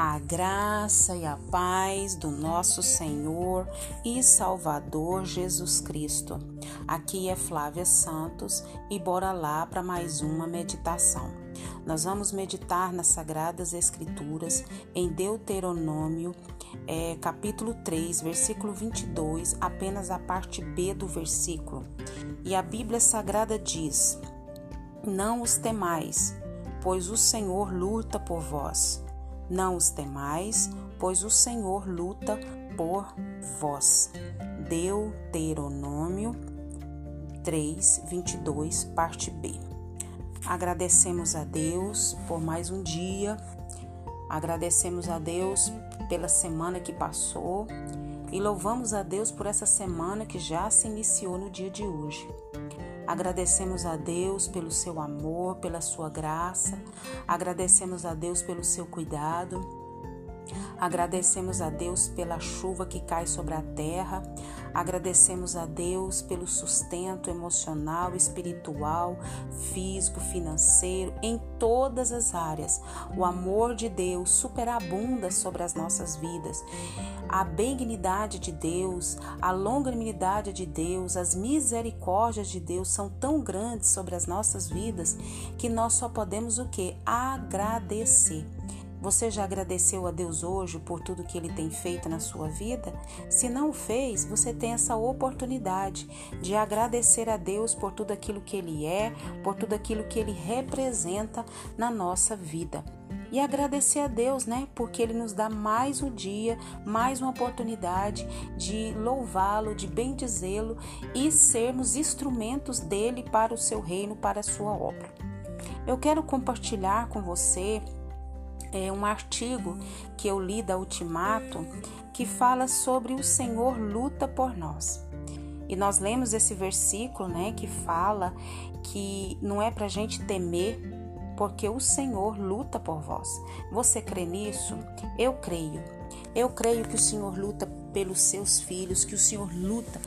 A graça e a paz do nosso Senhor e Salvador Jesus Cristo. Aqui é Flávia Santos e bora lá para mais uma meditação. Nós vamos meditar nas Sagradas Escrituras em Deuteronômio, é, capítulo 3, versículo 22, apenas a parte B do versículo. E a Bíblia Sagrada diz: Não os temais, pois o Senhor luta por vós não os temais, pois o Senhor luta por vós. Deuteronômio 3, 22, parte B. Agradecemos a Deus por mais um dia, agradecemos a Deus pela semana que passou e louvamos a Deus por essa semana que já se iniciou no dia de hoje. Agradecemos a Deus pelo seu amor, pela sua graça. Agradecemos a Deus pelo seu cuidado. Agradecemos a Deus pela chuva que cai sobre a terra. Agradecemos a Deus pelo sustento emocional, espiritual, físico, financeiro, em todas as áreas. O amor de Deus superabunda sobre as nossas vidas. A benignidade de Deus, a longanimidade de Deus, as misericórdias de Deus são tão grandes sobre as nossas vidas que nós só podemos o que? Agradecer. Você já agradeceu a Deus hoje por tudo que Ele tem feito na sua vida? Se não o fez, você tem essa oportunidade de agradecer a Deus por tudo aquilo que Ele é, por tudo aquilo que Ele representa na nossa vida. E agradecer a Deus, né? Porque Ele nos dá mais um dia, mais uma oportunidade de louvá-lo, de bendizê-lo e sermos instrumentos dele para o seu reino, para a sua obra. Eu quero compartilhar com você é, um artigo que eu li da Ultimato que fala sobre o Senhor luta por nós. E nós lemos esse versículo, né, que fala que não é para a gente temer, porque o Senhor luta por vós. Você crê nisso? Eu creio. Eu creio que o Senhor luta pelos seus filhos, que o Senhor luta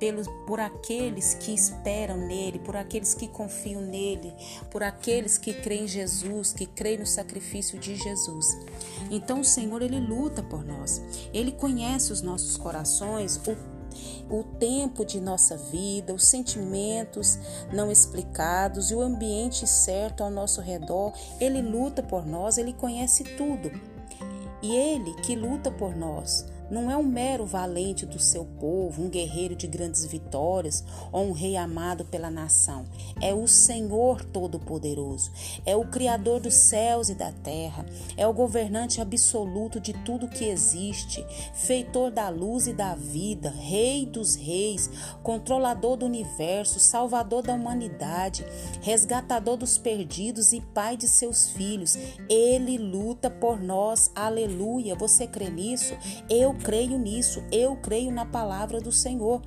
pelos, por aqueles que esperam nele, por aqueles que confiam nele, por aqueles que creem em Jesus, que creem no sacrifício de Jesus. Então o Senhor ele luta por nós. Ele conhece os nossos corações, o o tempo de nossa vida, os sentimentos não explicados e o ambiente certo ao nosso redor. Ele luta por nós, ele conhece tudo. E ele que luta por nós não é um mero valente do seu povo, um guerreiro de grandes vitórias ou um rei amado pela nação. É o Senhor Todo-Poderoso, é o Criador dos céus e da terra, é o governante absoluto de tudo que existe, feitor da luz e da vida, Rei dos reis, controlador do universo, salvador da humanidade, resgatador dos perdidos e pai de seus filhos. Ele luta por nós, aleluia. Você crê nisso? Eu creio nisso, eu creio na palavra do Senhor.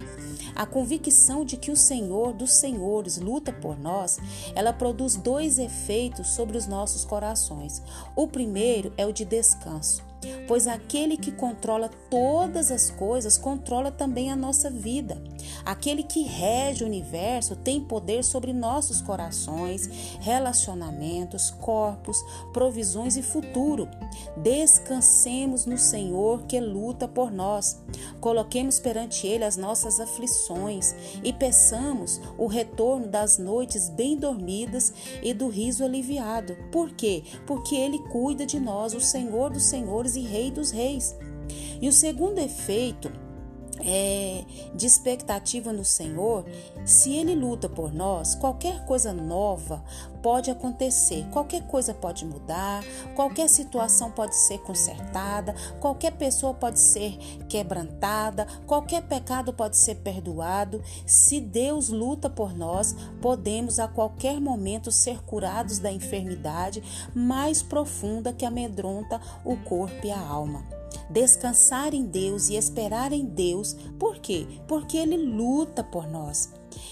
A convicção de que o Senhor dos Senhores luta por nós, ela produz dois efeitos sobre os nossos corações. O primeiro é o de descanso pois aquele que controla todas as coisas controla também a nossa vida. Aquele que rege o universo tem poder sobre nossos corações, relacionamentos, corpos, provisões e futuro. Descansemos no Senhor que luta por nós. Coloquemos perante Ele as nossas aflições e peçamos o retorno das noites bem dormidas e do riso aliviado. Por quê? Porque Ele cuida de nós, o Senhor dos Senhores e Rei dos Reis. E o segundo efeito é, de expectativa no Senhor, se Ele luta por nós, qualquer coisa nova pode acontecer, qualquer coisa pode mudar, qualquer situação pode ser consertada, qualquer pessoa pode ser quebrantada, qualquer pecado pode ser perdoado. Se Deus luta por nós, podemos a qualquer momento ser curados da enfermidade mais profunda que amedronta o corpo e a alma descansar em Deus e esperar em Deus. Por quê? Porque Ele luta por nós.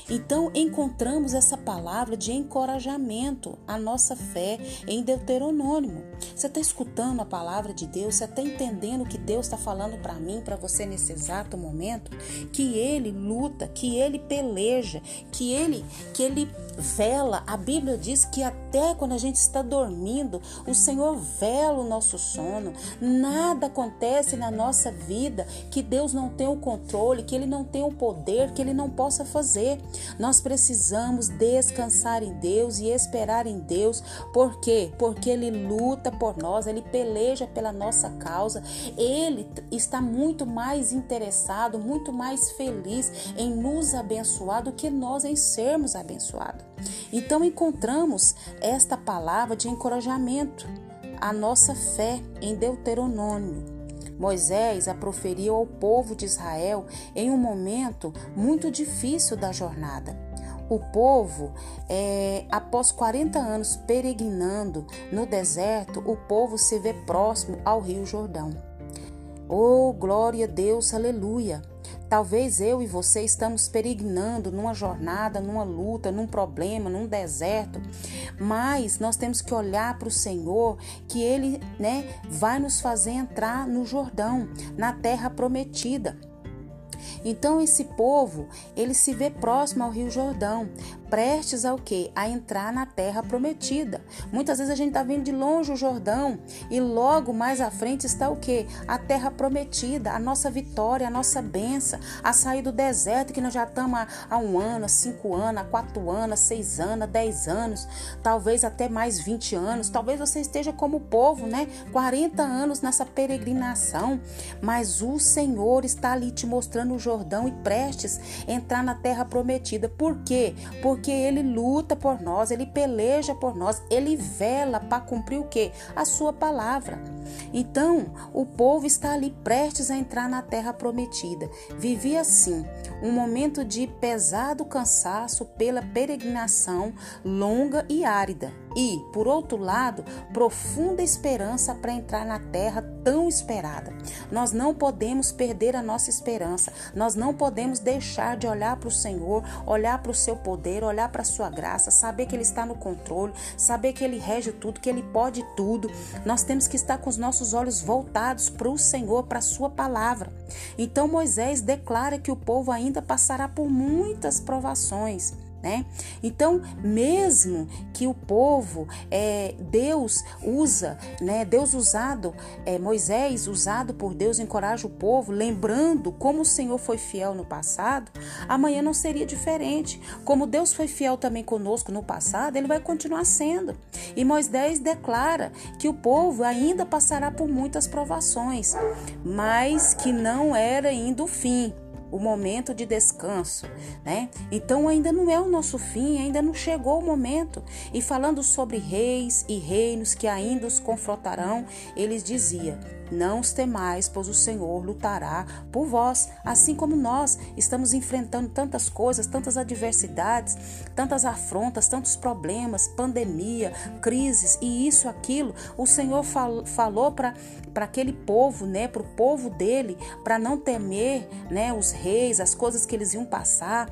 Então encontramos essa palavra de encorajamento à nossa fé em Deuteronômio. Você está escutando a palavra de Deus? Você está entendendo o que Deus está falando para mim, para você nesse exato momento? Que Ele luta, que Ele peleja, que Ele, que Ele vela. A Bíblia diz que até quando a gente está dormindo, o Senhor vela o nosso sono. Nada acontece na nossa vida que Deus não tenha o controle, que Ele não tenha o poder, que Ele não possa fazer. Nós precisamos descansar em Deus e esperar em Deus. Por quê? Porque Ele luta por nós, Ele peleja pela nossa causa. Ele está muito mais interessado, muito mais feliz em nos abençoar do que nós em sermos abençoados. Então encontramos esta palavra de encorajamento à nossa fé em Deuteronômio. Moisés a proferiu ao povo de Israel em um momento muito difícil da jornada. O povo, é, após 40 anos peregrinando no deserto, o povo se vê próximo ao Rio Jordão. Oh, glória a Deus, aleluia! Talvez eu e você estamos peregrinando numa jornada, numa luta, num problema, num deserto, mas nós temos que olhar para o Senhor, que Ele né, vai nos fazer entrar no Jordão, na terra prometida. Então esse povo, ele se vê próximo ao Rio Jordão, prestes ao que? A entrar na terra prometida. Muitas vezes a gente está vendo de longe o Jordão e logo mais à frente está o que? A terra prometida, a nossa vitória, a nossa benção, a sair do deserto que nós já estamos há, um ano, há cinco anos, há quatro anos, seis anos, dez anos, talvez até mais vinte anos. Talvez você esteja como o povo, né? 40 anos nessa peregrinação, mas o Senhor está ali te mostrando o Jordão e prestes entrar na terra prometida. Por quê? Porque ele luta por nós, ele peleja por nós, ele vela para cumprir o quê? A sua palavra. Então, o povo está ali prestes a entrar na terra prometida. Vivia assim, um momento de pesado cansaço pela peregrinação longa e árida e, por outro lado, profunda esperança para entrar na terra tão esperada. Nós não podemos perder a nossa esperança, nós não podemos deixar de olhar para o Senhor, olhar para o seu poder, olhar para a sua graça, saber que Ele está no controle, saber que Ele rege tudo, que Ele pode tudo. Nós temos que estar com os nossos olhos voltados para o Senhor, para a Sua palavra. Então Moisés declara que o povo ainda passará por muitas provações. Né? Então, mesmo que o povo, é, Deus usa, né? Deus usado, é, Moisés usado por Deus encoraja o povo, lembrando como o Senhor foi fiel no passado, amanhã não seria diferente. Como Deus foi fiel também conosco no passado, ele vai continuar sendo. E Moisés declara que o povo ainda passará por muitas provações, mas que não era ainda o fim o momento de descanso, né? Então ainda não é o nosso fim, ainda não chegou o momento. E falando sobre reis e reinos que ainda os confrontarão, eles dizia: não os temais, pois o Senhor lutará por vós, assim como nós estamos enfrentando tantas coisas, tantas adversidades, tantas afrontas, tantos problemas, pandemia, crises e isso, aquilo. O Senhor fal falou para aquele povo, né, para o povo dele, para não temer, né, os reis, as coisas que eles iam passar.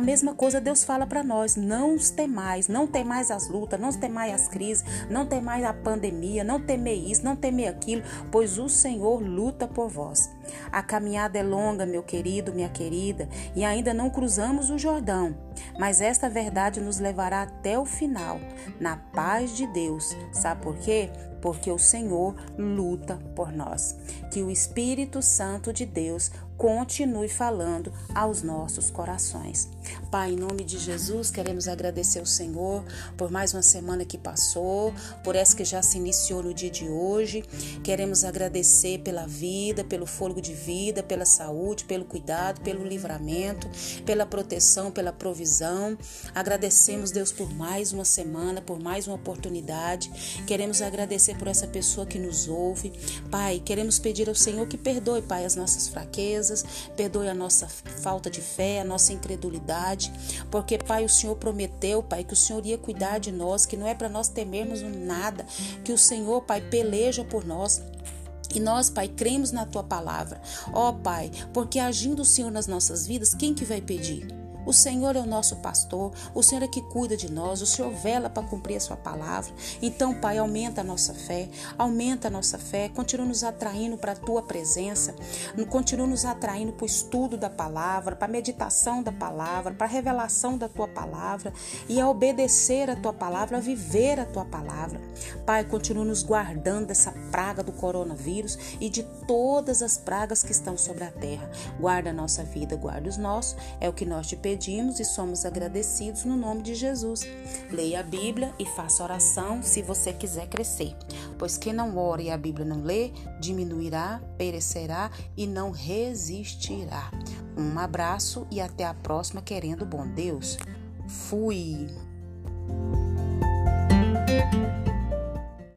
A mesma coisa Deus fala para nós: não os temais, não temais as lutas, não temais as crises, não temais a pandemia, não temei isso, não temei aquilo, pois o Senhor luta por vós. A caminhada é longa, meu querido, minha querida, e ainda não cruzamos o Jordão, mas esta verdade nos levará até o final, na paz de Deus. Sabe por quê? Porque o Senhor luta por nós. Que o Espírito Santo de Deus continue falando aos nossos corações. Pai, em nome de Jesus, queremos agradecer ao Senhor por mais uma semana que passou, por essa que já se iniciou no dia de hoje. Queremos agradecer pela vida, pelo fôlego de vida, pela saúde, pelo cuidado, pelo livramento, pela proteção, pela provisão. Agradecemos, Deus, por mais uma semana, por mais uma oportunidade. Queremos agradecer por essa pessoa que nos ouve. Pai, queremos pedir ao Senhor que perdoe, Pai, as nossas fraquezas, perdoe a nossa falta de fé, a nossa incredulidade, porque, Pai, o Senhor prometeu, Pai, que o Senhor ia cuidar de nós, que não é para nós temermos nada, que o Senhor, Pai, peleja por nós. E nós, Pai, cremos na tua palavra. Ó, oh, Pai, porque agindo o Senhor nas nossas vidas, quem que vai pedir? O Senhor é o nosso pastor, o Senhor é que cuida de nós, o Senhor vela para cumprir a sua palavra. Então, Pai, aumenta a nossa fé, aumenta a nossa fé, continua nos atraindo para a tua presença, continua nos atraindo para o estudo da palavra, para a meditação da palavra, para a revelação da tua palavra e a obedecer a tua palavra, a viver a tua palavra. Pai, continua nos guardando dessa praga do coronavírus e de todas as pragas que estão sobre a terra. Guarda a nossa vida, guarda os nossos, é o que nós te pedimos e somos agradecidos no nome de Jesus. Leia a Bíblia e faça oração se você quiser crescer. Pois quem não ora e a Bíblia não lê, diminuirá, perecerá e não resistirá. Um abraço e até a próxima, querendo bom Deus. Fui.